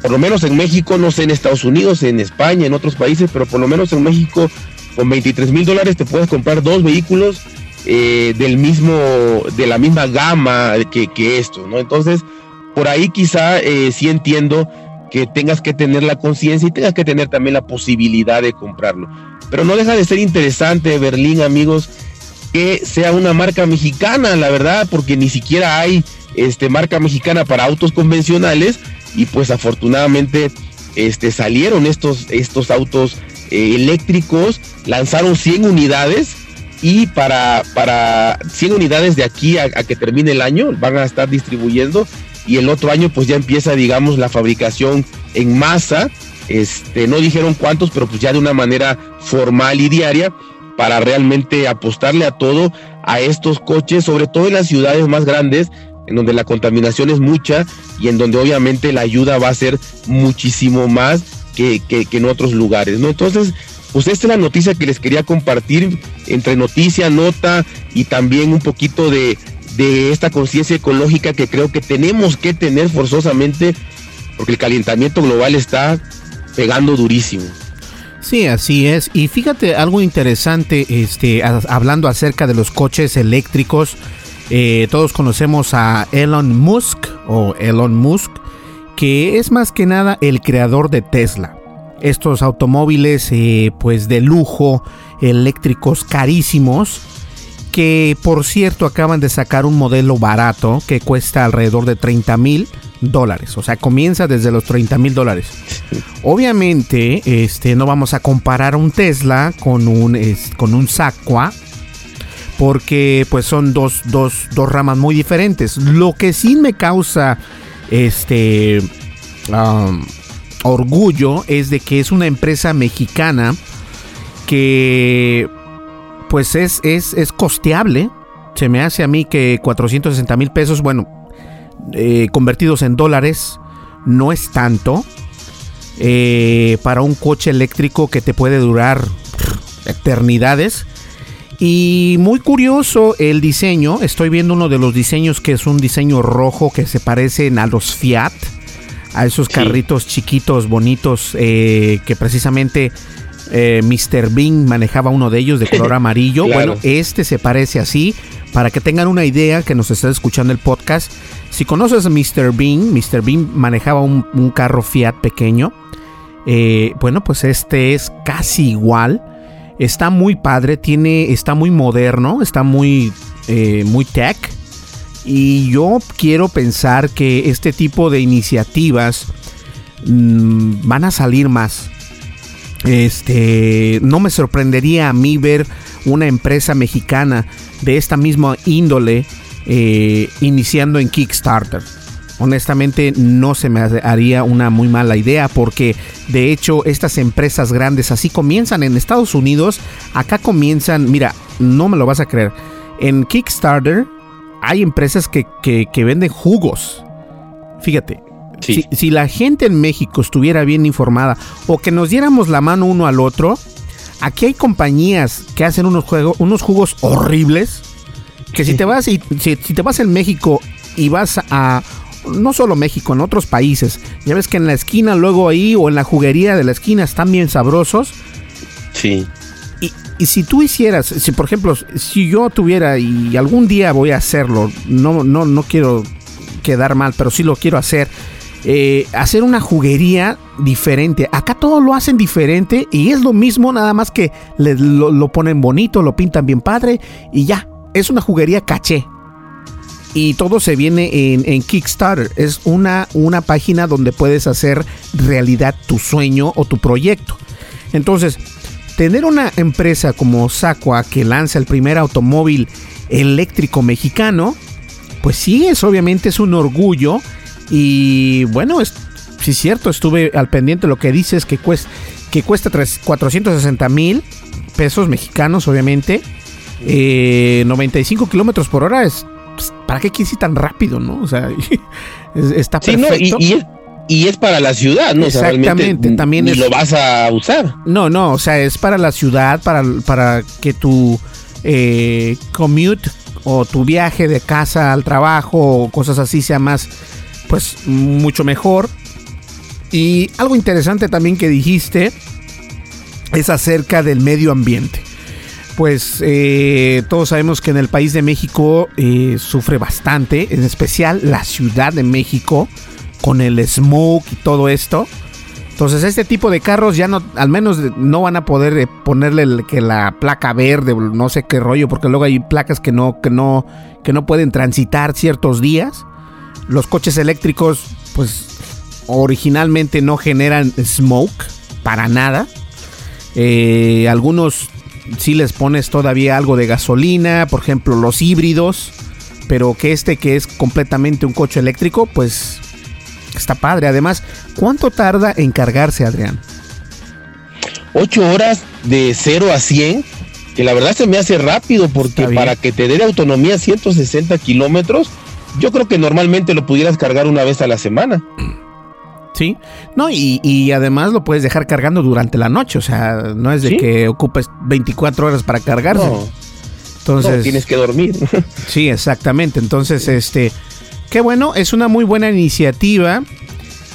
por lo menos en México, no sé en Estados Unidos, en España, en otros países, pero por lo menos en México con 23 mil dólares te puedes comprar dos vehículos eh, del mismo, de la misma gama que, que, esto, ¿no? Entonces, por ahí quizá eh, sí entiendo que tengas que tener la conciencia y tengas que tener también la posibilidad de comprarlo. Pero no deja de ser interesante, Berlín, amigos, que sea una marca mexicana, la verdad, porque ni siquiera hay este, marca mexicana para autos convencionales y pues afortunadamente este, salieron estos, estos autos eh, eléctricos, lanzaron 100 unidades y para, para 100 unidades de aquí a, que termine el año van a estar distribuyendo y el otro año pues ya empieza digamos la fabricación en masa, este, no dijeron cuántos, pero pues ya de una manera formal y diaria para realmente apostarle a todo a estos coches, sobre todo en las ciudades más grandes, en donde la contaminación es mucha y en donde obviamente la ayuda va a ser muchísimo más que, en otros lugares, ¿no? Entonces, pues esta es la noticia que les quería compartir entre noticia, nota y también un poquito de, de esta conciencia ecológica que creo que tenemos que tener forzosamente porque el calentamiento global está pegando durísimo. Sí, así es. Y fíjate algo interesante, este, hablando acerca de los coches eléctricos. Eh, todos conocemos a Elon Musk o Elon Musk, que es más que nada el creador de Tesla. Estos automóviles, eh, pues de lujo, eléctricos carísimos, que por cierto acaban de sacar un modelo barato que cuesta alrededor de 30 mil dólares. O sea, comienza desde los 30 mil dólares. Obviamente, este, no vamos a comparar un Tesla con un, con un Sacua. Porque pues son dos, dos, dos ramas muy diferentes. Lo que sí me causa este um, orgullo es de que es una empresa mexicana que pues es, es, es costeable Se me hace a mí que 460 mil pesos, bueno, eh, convertidos en dólares, no es tanto. Eh, para un coche eléctrico que te puede durar eternidades. Y muy curioso el diseño. Estoy viendo uno de los diseños que es un diseño rojo que se parecen a los Fiat. A esos carritos chiquitos, bonitos, eh, que precisamente eh, Mr. Bean manejaba uno de ellos de color amarillo. Bueno, este se parece así. Para que tengan una idea que nos está escuchando el podcast, si conoces a Mr. Bean, Mr. Bean manejaba un, carro Fiat pequeño. Eh, bueno, pues este es casi igual. Está muy padre, tiene, está muy moderno, está muy, eh, muy tech. Y yo quiero pensar que este tipo de iniciativas mm, van a salir más. Este, no me sorprendería a mí ver una empresa mexicana de esta misma índole eh, iniciando en Kickstarter. Honestamente no se me haría una muy mala idea porque de hecho estas empresas grandes así comienzan en Estados Unidos, acá comienzan, mira, no me lo vas a creer, en Kickstarter hay empresas que, que, venden jugos. Fíjate, si, la gente en México estuviera bien informada o que nos diéramos la mano uno al otro, aquí hay compañías que hacen unos, juegos, unos jugos horribles. Que si te vas y si, te vas en México y vas a no solo México, en otros países, ya ves que en la esquina luego ahí o en la juguería de la esquina están bien sabrosos. Sí. Y, y si tú hicieras, si por ejemplo, si yo tuviera y algún día voy a hacerlo, no, no, no quiero quedar mal, pero sí lo quiero hacer eh, hacer una juguería diferente. Acá todo lo hacen diferente y es lo mismo, nada más que lo, ponen bonito, lo pintan bien padre y ya. Es una juguería caché. Y todo se viene en, Kickstarter. Es una, una página donde puedes hacer realidad tu sueño o tu proyecto. Entonces, tener una empresa como Sacua que lanza el primer automóvil eléctrico mexicano, pues sí, es obviamente es un orgullo y bueno, es, sí es cierto, estuve al pendiente. Lo que dices que cuesta, que cuesta 460 mil pesos mexicanos, obviamente. 95 eh, kilómetros por hora es. Pues, ¿Para qué quieres ir tan rápido, no? O sea, está perfecto. y, es para la ciudad, ¿no? Exactamente, también es, lo vas a usar. No, no, o sea, es para la ciudad, para, para que tu eh, commute o tu viaje de casa al trabajo o cosas así sea más pues mucho mejor. Y algo interesante también que dijiste es acerca del medio ambiente. Pues eh, todos sabemos que en el país de México eh, sufre bastante, en especial la Ciudad de México, con el smoke y todo esto. Entonces este tipo de carros ya no, al menos no van a poder eh, ponerle que la placa verde, no sé qué rollo, porque luego hay placas que no, que no, que no pueden transitar ciertos días. Los coches eléctricos, pues originalmente no generan smoke para nada. Eh, algunos sí les pones todavía algo de gasolina, por ejemplo los híbridos, pero que este que es completamente un coche eléctrico, pues está padre. Además, ¿cuánto tarda en cargarse, Adrián? 8 horas de 0 a 100, que la verdad se me hace rápido porque para que te dé autonomía 160 kilómetros, yo creo que normalmente lo pudieras cargar una vez a la semana. Sí, no, y, además lo puedes dejar cargando durante la noche, o sea, no es de que ocupes 24 horas para cargarse. Entonces, tienes que dormir. sí, exactamente. Entonces, este, qué bueno, es una muy buena iniciativa.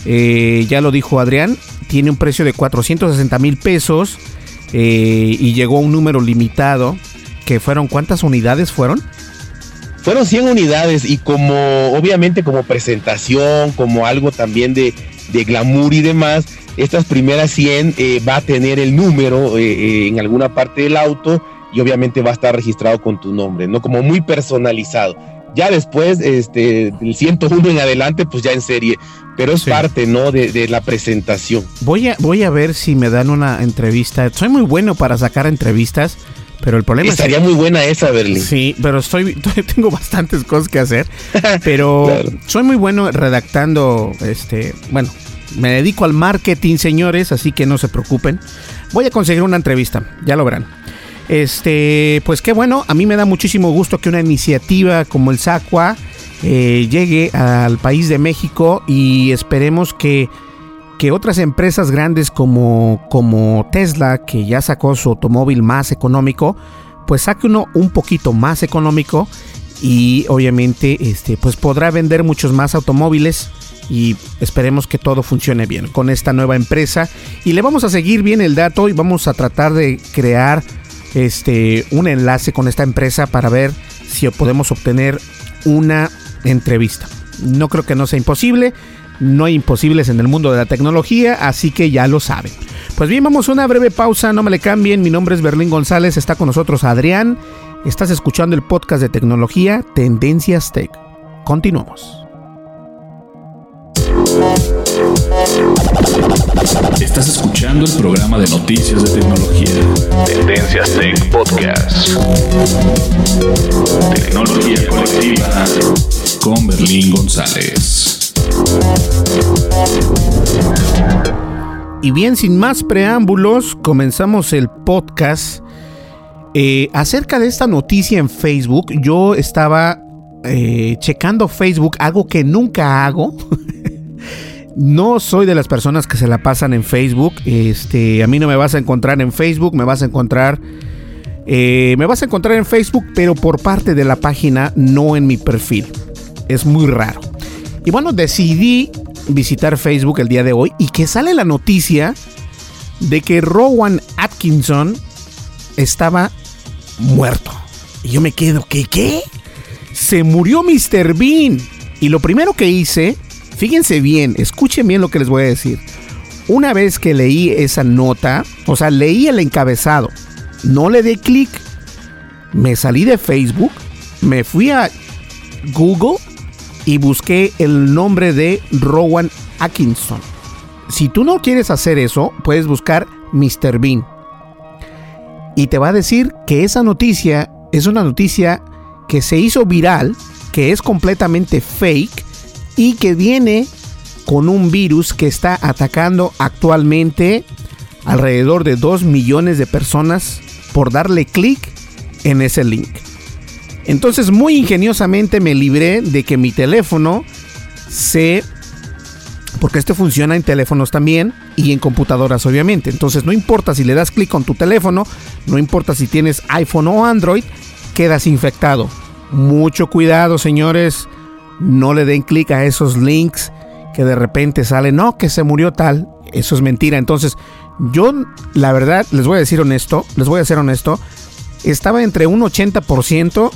Eh, ya lo dijo Adrián, tiene un precio de 460 mil pesos eh, y llegó a un número limitado. Que fueron, ¿cuántas unidades fueron? Fueron 100 unidades y como obviamente como presentación, como algo también de, glamour y demás, estas primeras 100 eh, va a tener el número eh, eh, en alguna parte del auto y obviamente va a estar registrado con tu nombre, ¿no? Como muy personalizado. Ya después, este, del 101 en adelante, pues ya en serie. Pero es parte, ¿no? De, de, la presentación. Voy a, voy a ver si me dan una entrevista. Soy muy bueno para sacar entrevistas. Pero el problema Estaría muy buena esa, Berlín. Sí, pero estoy, tengo bastantes cosas que hacer. Pero soy muy bueno redactando, este, bueno, me dedico al marketing, señores, así que no se preocupen. Voy a conseguir una entrevista, ya lo verán. Este, pues qué bueno, a mí me da muchísimo gusto que una iniciativa como el SACUA eh, llegue al país de México y esperemos que, que otras empresas grandes como, como Tesla, que ya sacó su automóvil más económico, pues saque uno un poquito más económico y obviamente este, pues podrá vender muchos más automóviles y esperemos que todo funcione bien con esta nueva empresa y le vamos a seguir bien el dato y vamos a tratar de crear este un enlace con esta empresa para ver si podemos obtener una entrevista. No creo que no sea imposible, no hay imposibles en el mundo de la tecnología, así que ya lo saben. Pues bien, vamos a una breve pausa, no me le cambien, mi nombre es Berlín González, está con nosotros Adrián, estás escuchando el podcast de tecnología Tendencias Tech. Continuamos. Estás escuchando el programa de noticias de tecnología. Tendencias Tech Podcast. Tecnología colectiva con Berlín González. Y bien, sin más preámbulos, comenzamos el podcast. Eh, acerca de esta noticia en Facebook, yo estaba eh, checando Facebook, algo que nunca hago. No soy de las personas que se la pasan en Facebook. Este, a mí no me vas a encontrar en Facebook, me vas a encontrar. Eh, me vas a encontrar en Facebook, pero por parte de la página, no en mi perfil. Es muy raro. Y bueno, decidí visitar Facebook el día de hoy y que sale la noticia de que Rowan Atkinson estaba muerto. Y yo me quedo, ¿qué qué? Se murió Mr. Bean. Y lo primero que hice Fíjense bien, escuchen bien lo que les voy a decir. Una vez que leí esa nota, o sea, leí el encabezado, no le di clic, me salí de Facebook, me fui a Google y busqué el nombre de Rowan Atkinson. Si tú no quieres hacer eso, puedes buscar Mr. Bean. Y te va a decir que esa noticia es una noticia que se hizo viral, que es completamente fake y que viene con un virus que está atacando actualmente alrededor de 2 millones de personas por darle clic en ese link. Entonces muy ingeniosamente me libré de que mi teléfono se... Porque este funciona en teléfonos también y en computadoras obviamente. Entonces no importa si le das clic con tu teléfono, no importa si tienes iPhone o Android, quedas infectado. Mucho cuidado señores no le den clic a esos links que de repente salen, no, que se murió tal. Eso es mentira. Entonces, yo, la verdad, les voy a decir honesto, les voy a ser honesto, estaba entre un 80%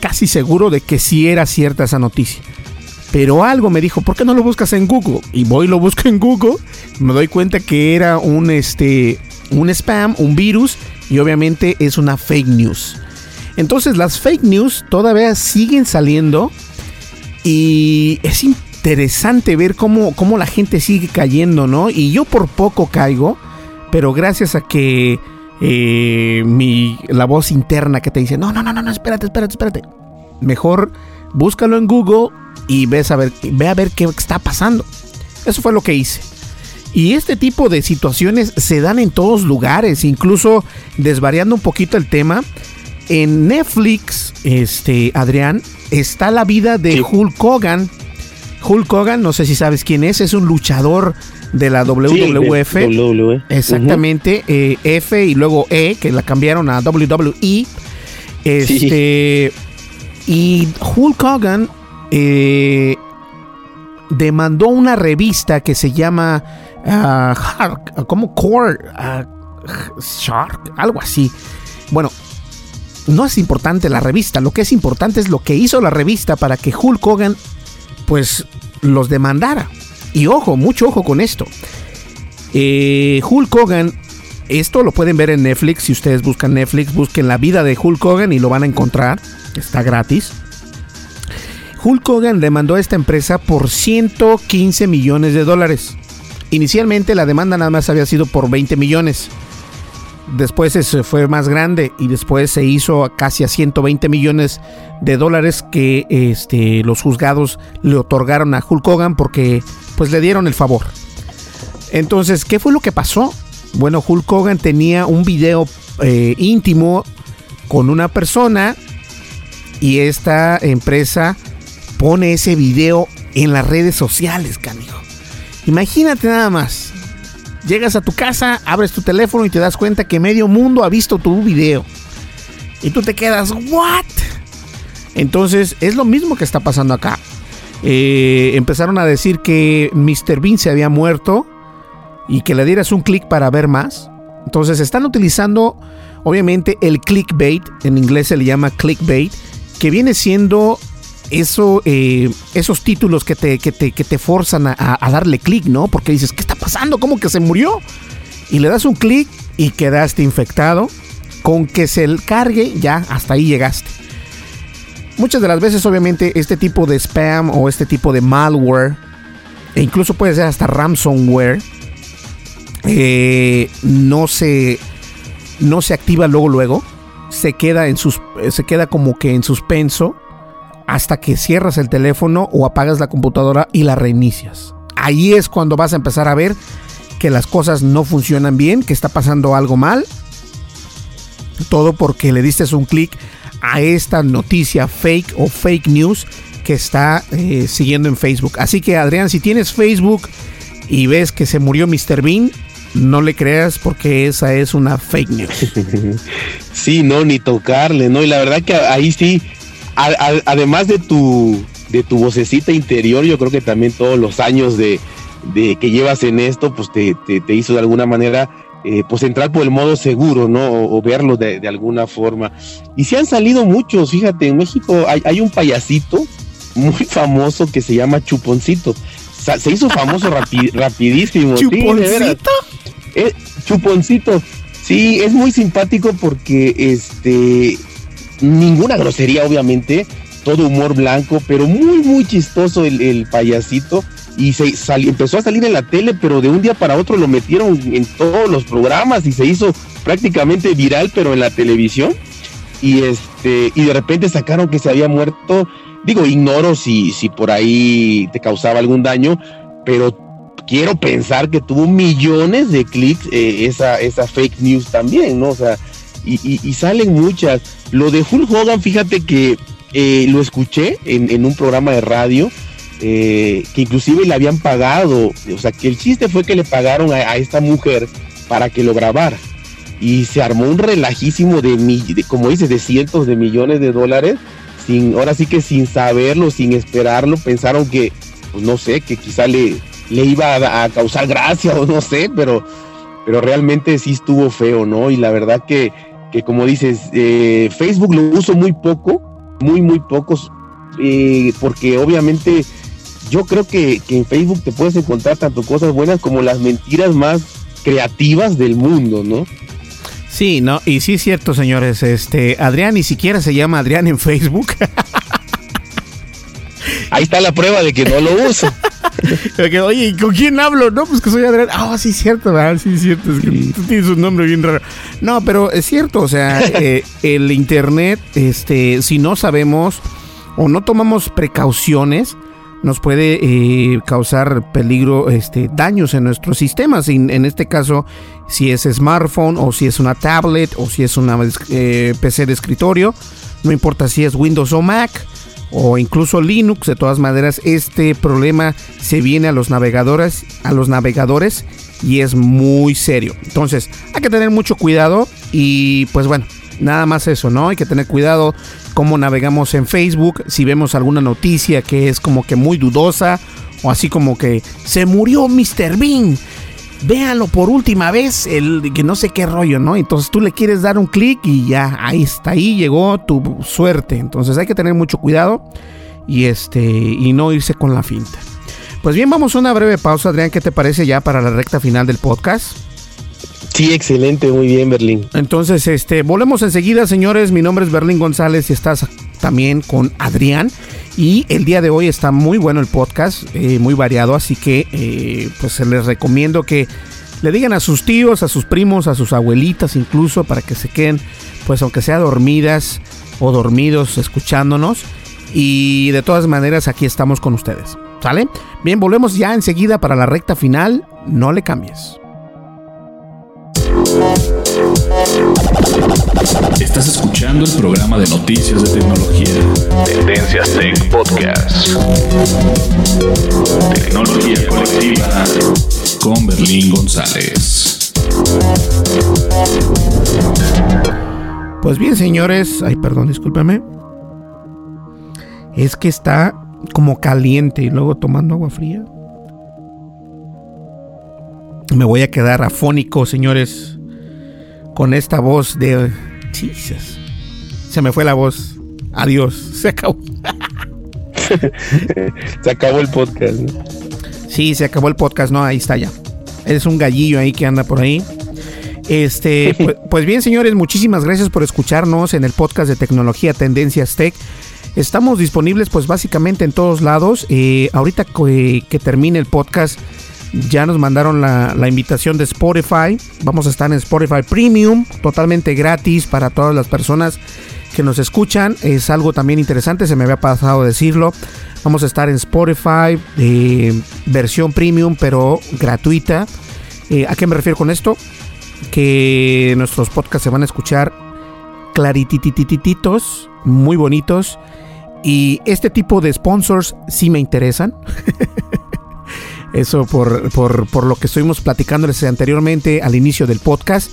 casi seguro de que sí era cierta esa noticia. Pero algo me dijo, ¿por qué no lo buscas en Google? Y voy y lo busco en Google, me doy cuenta que era un, este, un spam, un virus, y obviamente es una fake news. Entonces las fake news todavía siguen saliendo y es interesante ver cómo, cómo la gente sigue cayendo, ¿no? Y yo por poco caigo, pero gracias a que eh, mi, la voz interna que te dice, no, no, no, no, espérate, espérate, espérate. Mejor búscalo en Google y ves a ver, ve a ver qué está pasando. Eso fue lo que hice. Y este tipo de situaciones se dan en todos lugares, incluso desvariando un poquito el tema. En Netflix, este, Adrián, está la vida de Hulk Hogan. Hulk Hogan, no sé si sabes quién es, es un luchador de la WWF. WWE. Exactamente, eh, F y luego E, que la cambiaron a WWE. Este, Y Hulk Hogan eh, demandó una revista que se llama uh, como Core ah, Shark, algo así. Bueno, no es importante la revista, lo que es importante es lo que hizo la revista para que Hulk Hogan pues los demandara. Y ojo, mucho ojo con esto. Eh, Hulk Hogan, esto lo pueden ver en Netflix, si ustedes buscan Netflix, busquen la vida de Hulk Hogan y lo van a encontrar, está gratis. Hulk Hogan demandó a esta empresa por 115 millones de dólares. Inicialmente la demanda nada más había sido por 20 millones después se fue más grande y después se hizo casi a 120 millones de dólares que este, los juzgados le otorgaron a Hulk Hogan porque pues le dieron el favor. Entonces, ¿qué fue lo que pasó? Bueno, Hulk Hogan tenía un video eh, íntimo con una persona y esta empresa pone ese video en las redes sociales, canijo. Imagínate nada más. Llegas a tu casa, abres tu teléfono y te das cuenta que medio mundo ha visto tu video. Y tú te quedas, ¿what? Entonces es lo mismo que está pasando acá. Eh, empezaron a decir que Mr. Bean se había muerto y que le dieras un clic para ver más. Entonces están utilizando obviamente el clickbait, en inglés se le llama clickbait, que viene siendo eso, eh, esos títulos que te, que te, forzan a, darle clic, ¿no? Porque dices, ¿qué está pasando? ¿Cómo que se murió? Y le das un clic y quedaste infectado. Con que se cargue, ya hasta ahí llegaste. Muchas de las veces, obviamente, este tipo de spam o este tipo de malware, e incluso puede ser hasta ransomware, eh, no se no se activa luego luego, se queda en sus se queda como que en suspenso hasta que cierras el teléfono o apagas la computadora y la reinicias. Ahí es cuando vas a empezar a ver que las cosas no funcionan bien, que está pasando algo mal. Todo porque le diste un clic a esta noticia fake o fake news que está eh, siguiendo en Facebook. Así que Adrián, si tienes Facebook y ves que se murió Mr. Bean, no le creas porque esa es una fake news. Sí, no, ni tocarle, ¿no? Y la verdad que ahí sí además de tu, de tu vocecita interior, yo creo que también todos los años de, que llevas en esto, pues te, hizo de alguna manera eh, pues entrar por el modo seguro, ¿no? O, verlo de, alguna forma. Y si han salido muchos, fíjate, en México hay, un payasito muy famoso que se llama Chuponcito. se hizo famoso rapidísimo. ¿Chuponcito? Eh, chuponcito. Sí, es muy simpático porque este ninguna grosería, obviamente, todo humor blanco, pero muy, muy chistoso el, payasito. Y se empezó a salir en la tele, pero de un día para otro lo metieron en todos los programas y se hizo prácticamente viral, pero en la televisión. Y este, y de repente sacaron que se había muerto. Digo, ignoro si, si por ahí te causaba algún daño, pero quiero pensar que tuvo millones de clics eh, esa, esa fake news también, ¿no? O sea, y, salen muchas. Lo de Hulk Hogan, fíjate que eh, lo escuché en, un programa de radio. Eh, que inclusive le habían pagado, o sea, que el chiste fue que le pagaron a, esta mujer para que lo grabara. Y se armó un relajísimo de, de, como dices, de cientos de millones de dólares, sin, ahora sí que sin saberlo, sin esperarlo, pensaron que, pues no sé, que quizá le, le iba a causar gracia o no sé, pero, pero realmente sí estuvo feo, ¿no? Y la verdad que que como dices, eh, Facebook lo uso muy poco, muy, muy pocos, eh, porque obviamente yo creo que, en Facebook te puedes encontrar tanto cosas buenas como las mentiras más creativas del mundo, ¿no? Sí, no, y sí es cierto, señores, este, Adrián ni siquiera se llama Adrián en Facebook. Ahí está la prueba de que no lo uso. Oye, ¿con quién hablo? No, pues que soy Adrián. Ah, sí, cierto, ¿verdad? Sí, cierto. Es que tú tienes un nombre bien raro. No, pero es cierto, o sea, eh, el internet, este, si no sabemos o no tomamos precauciones, nos puede eh, causar peligro, este, daños en nuestros sistemas. En, este caso, si es smartphone o si es una tablet o si es una eh, PC de escritorio, no importa si es Windows o Mac o incluso Linux, de todas maneras este problema se viene a los navegadores, a los navegadores y es muy serio. Entonces, hay que tener mucho cuidado y pues bueno, nada más eso, ¿no? Hay que tener cuidado cómo navegamos en Facebook, si vemos alguna noticia que es como que muy dudosa o así como que se murió Mr. Bean véanlo por última vez, el que no sé qué rollo, ¿no? Entonces tú le quieres dar un clic y ya, ahí está, ahí llegó tu suerte. Entonces hay que tener mucho cuidado y este y no irse con la finta. Pues bien, vamos a una breve pausa, Adrián, ¿qué te parece ya para la recta final del podcast? Sí, excelente, muy bien, Berlín. Entonces, este, volvemos enseguida, señores. Mi nombre es Berlín González y estás también con Adrián. Y el día de hoy está muy bueno el podcast, eh, muy variado, así que eh, pues les recomiendo que le digan a sus tíos, a sus primos, a sus abuelitas incluso, para que se queden, pues aunque sea dormidas o dormidos escuchándonos. Y de todas maneras aquí estamos con ustedes. ¿Sale? Bien, volvemos ya enseguida para la recta final. No le cambies. Estás escuchando el programa de noticias de tecnología. Tendencias Tech Podcast. Tecnología colectiva con Berlín González. Pues bien, señores, ay, perdón, discúlpeme. Es que está como caliente y luego tomando agua fría. Me voy a quedar afónico, señores, con esta voz de Jesus. Se me fue la voz. Adiós. Se acabó. se acabó el podcast. Sí, se acabó el podcast. No, ahí está ya. Es un gallillo ahí que anda por ahí. Este, pues, pues, bien, señores, muchísimas gracias por escucharnos en el podcast de Tecnología Tendencias Tech. Estamos disponibles, pues básicamente en todos lados. Eh, ahorita que, que, termine el podcast, ya nos mandaron la, invitación de Spotify. Vamos a estar en Spotify Premium, totalmente gratis para todas las personas que nos escuchan. Es algo también interesante, se me había pasado decirlo. Vamos a estar en Spotify, eh, versión premium, pero gratuita. Eh, ¿A qué me refiero con esto? Que nuestros podcasts se van a escuchar clarititititos, muy bonitos. Y este tipo de sponsors sí me interesan. Eso por, por, por, lo que estuvimos platicándoles anteriormente al inicio del podcast.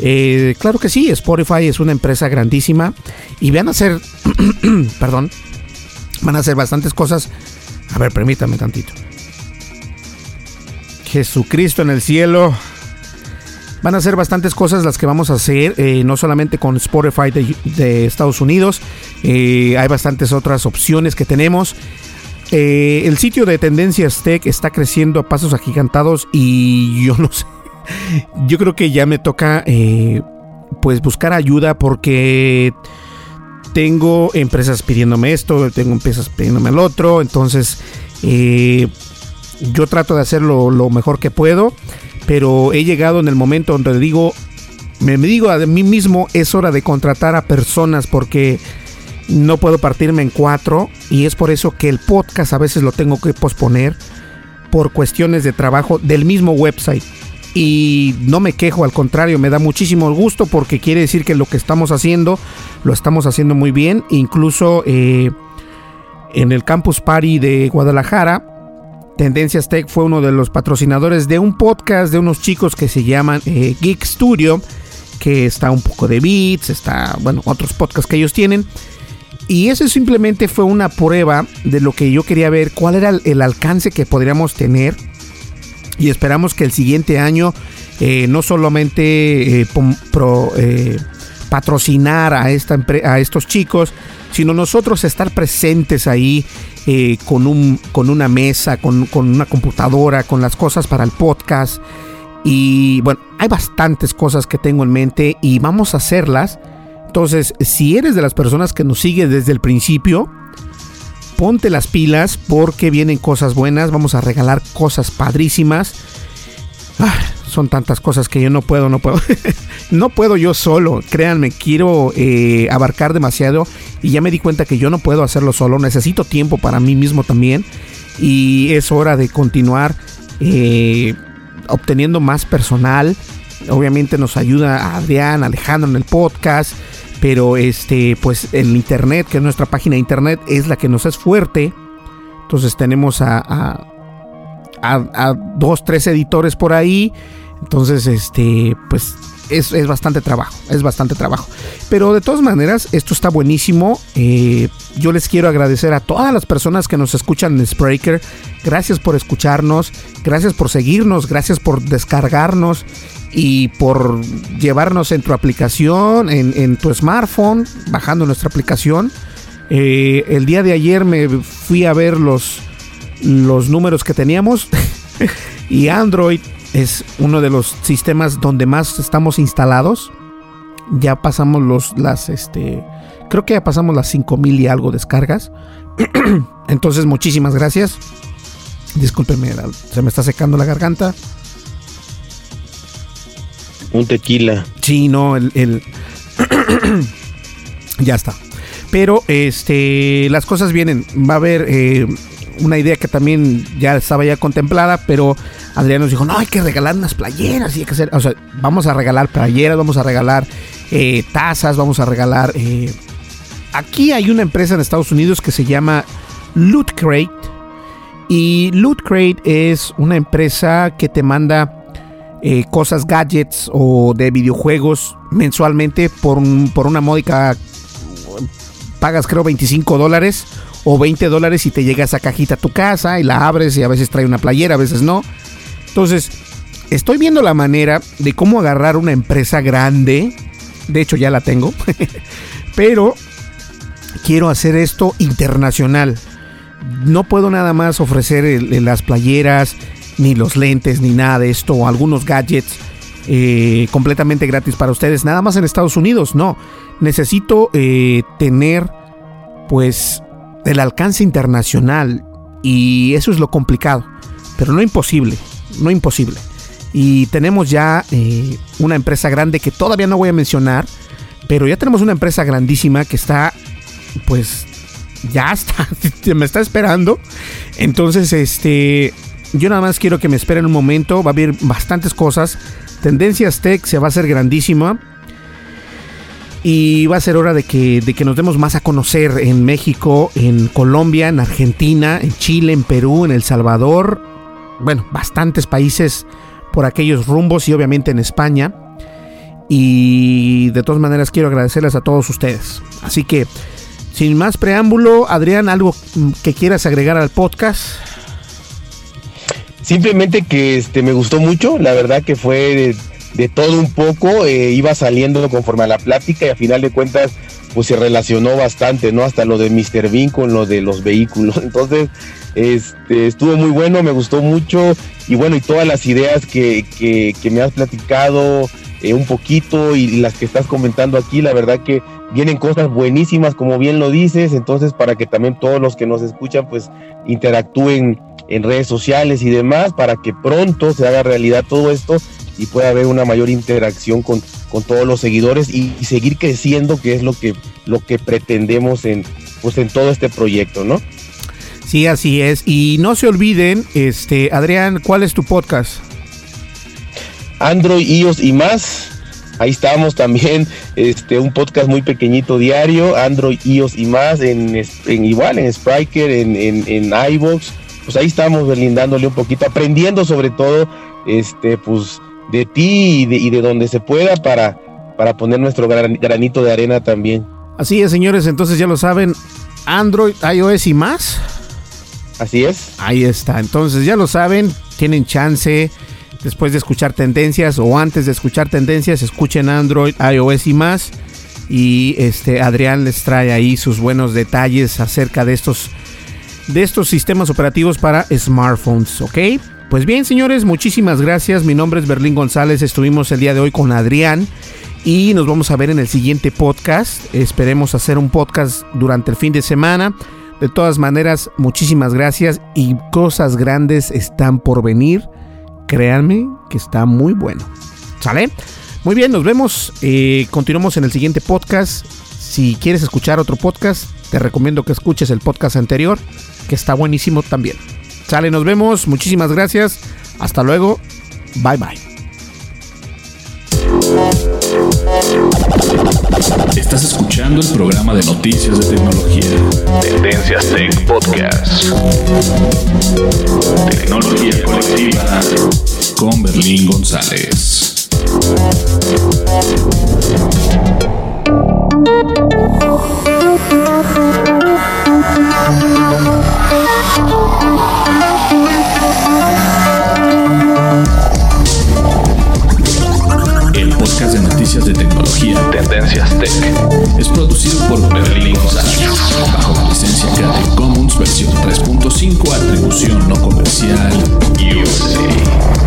Eh, claro que sí, Spotify es una empresa grandísima y van a hacer, perdón, van a hacer bastantes cosas. A ver, permítame tantito. Jesucristo en el cielo. Van a ser bastantes cosas las que vamos a hacer, eh, no solamente con Spotify de, Estados Unidos, eh, hay bastantes otras opciones que tenemos. Eh, el sitio de Tendencias Tech está creciendo a pasos agigantados y yo no sé, yo creo que ya me toca eh, pues buscar ayuda porque tengo empresas pidiéndome esto, tengo empresas pidiéndome el otro, entonces eh, yo trato de hacerlo lo mejor que puedo, pero he llegado en el momento donde digo, me, me digo a mí mismo, es hora de contratar a personas porque no puedo partirme en cuatro y es por eso que el podcast a veces lo tengo que posponer por cuestiones de trabajo del mismo website. Y no me quejo, al contrario, me da muchísimo gusto porque quiere decir que lo que estamos haciendo lo estamos haciendo muy bien. Incluso eh, en el Campus Party de Guadalajara, Tendencias Tech fue uno de los patrocinadores de un podcast de unos chicos que se llaman eh, Geek Studio, que está un poco de beats, está, bueno, otros podcasts que ellos tienen. Y eso simplemente fue una prueba de lo que yo quería ver, cuál era el, alcance que podríamos tener. Y esperamos que el siguiente año eh, no solamente eh, eh, patrocinar a, esta, a estos chicos, sino nosotros estar presentes ahí con, un, con una mesa, con, con una computadora, con las cosas para el podcast. Y bueno, hay bastantes cosas que tengo en mente y vamos a hacerlas. Entonces, si eres de las personas que nos sigue desde el principio, ponte las pilas porque vienen cosas buenas. Vamos a regalar cosas padrísimas. Ah, son tantas cosas que yo no puedo, no puedo. no puedo yo solo. Créanme, quiero eh, abarcar demasiado y ya me di cuenta que yo no puedo hacerlo solo. Necesito tiempo para mí mismo también. Y es hora de continuar eh, obteniendo más personal. Obviamente nos ayuda Adrián, Alejandro en el podcast pero este pues el internet que es nuestra página de internet es la que nos es fuerte. Entonces tenemos a, a, a, a dos tres editores por ahí. Entonces este pues es, es, bastante trabajo es bastante trabajo. Pero de todas maneras esto está buenísimo. Eh, yo les quiero agradecer a todas las personas que nos escuchan en Spreaker. Gracias por escucharnos gracias por seguirnos gracias por descargarnos y por llevarnos en tu aplicación, en, en tu smartphone, bajando nuestra aplicación. Eh, el día de ayer me fui a ver los, los números que teníamos y Android es uno de los sistemas donde más estamos instalados. Ya pasamos los, las, este, creo que ya pasamos las 5000 y algo descargas. Entonces, muchísimas gracias. Discúlpenme, se me está secando la garganta. Un tequila. Sí, no, el. el ya está. Pero este, las cosas vienen. Va a haber eh, una idea que también ya estaba ya contemplada, pero Adrián nos dijo, no, hay que regalar unas playeras y hay que hacer, o sea, vamos a regalar playeras, vamos a regalar eh, tazas, vamos a regalar... Eh, aquí hay una empresa en Estados Unidos que se llama Loot Crate. Y Loot Crate es una empresa que te manda eh, cosas, gadgets o de videojuegos mensualmente por, por una módica. Pagas creo 25 dólares o 20 dólares y te llega esa cajita a tu casa y la abres y a veces trae una playera, a veces no. Entonces, estoy viendo la manera de cómo agarrar una empresa grande. De hecho, ya la tengo. Pero quiero hacer esto internacional. No puedo nada más ofrecer las playeras, ni los lentes, ni nada de esto, o algunos gadgets eh, completamente gratis para ustedes, nada más en Estados Unidos, no. Necesito eh, tener, pues, el alcance internacional, y eso es lo complicado, pero no imposible, no imposible. Y tenemos ya eh, una empresa grande que todavía no voy a mencionar, pero ya tenemos una empresa grandísima que está, pues, ya está, me está esperando. Entonces, este, yo nada más quiero que me esperen un momento. Va a haber bastantes cosas. Tendencias Tech se va a hacer grandísima. Y va a ser hora de que, de que nos demos más a conocer en México, en Colombia, en Argentina, en Chile, en Perú, en El Salvador. Bueno, bastantes países por aquellos rumbos y obviamente en España. Y de todas maneras quiero agradecerles a todos ustedes. Así que, sin más preámbulo, Adrián, ¿algo que quieras agregar al podcast? Simplemente que este me gustó mucho, la verdad que fue de, todo un poco, eh, iba saliendo conforme a la plática y a final de cuentas pues se relacionó bastante, ¿no? Hasta lo de Mr. Bean con lo de los vehículos. Entonces, este, estuvo muy bueno, me gustó mucho y bueno, y todas las ideas que, que, me has platicado eh, un poquito y las que estás comentando aquí, la verdad que vienen cosas buenísimas, como bien lo dices, entonces para que también todos los que nos escuchan pues interactúen en redes sociales y demás para que pronto se haga realidad todo esto y pueda haber una mayor interacción con, con todos los seguidores y, seguir creciendo, que es lo que, lo que pretendemos en, pues en todo este proyecto, ¿no? Sí, así es. Y no se olviden, este, Adrián, ¿cuál es tu podcast? Android, iOS y más. Ahí estamos también, este, un podcast muy pequeñito diario, Android, iOS y más, en, en igual, en Spriker, en, en, en iVoox, pues ahí estamos blindándole un poquito, aprendiendo sobre todo, este, pues de ti y de, y de donde se pueda para, para poner nuestro granito de arena también. Así es, señores, entonces ya lo saben, Android, iOS y más. Así es. Ahí está, entonces ya lo saben, tienen chance después de escuchar tendencias o antes de escuchar tendencias, escuchen Android, iOS y más. Y este Adrián les trae ahí sus buenos detalles acerca de estos de estos sistemas operativos para smartphones, ¿ok? Pues bien, señores, muchísimas gracias. Mi nombre es Berlín González. Estuvimos el día de hoy con Adrián y nos vamos a ver en el siguiente podcast. Esperemos hacer un podcast durante el fin de semana. De todas maneras, muchísimas gracias y cosas grandes están por venir. Créanme que está muy bueno. ¿Sale? Muy bien, nos vemos. Eh, continuamos en el siguiente podcast. Si quieres escuchar otro podcast, te recomiendo que escuches el podcast anterior que está buenísimo también. Sale, nos vemos. Muchísimas gracias. Hasta luego. Bye bye. Estás escuchando el programa de noticias de tecnología. Tendencias Tech Podcast. Tecnología colectiva con Berlín González. El podcast de noticias de tecnología Tendencias Tech es producido por Berlín González bajo la licencia Creative Commons versión 3.5 atribución no comercial USA.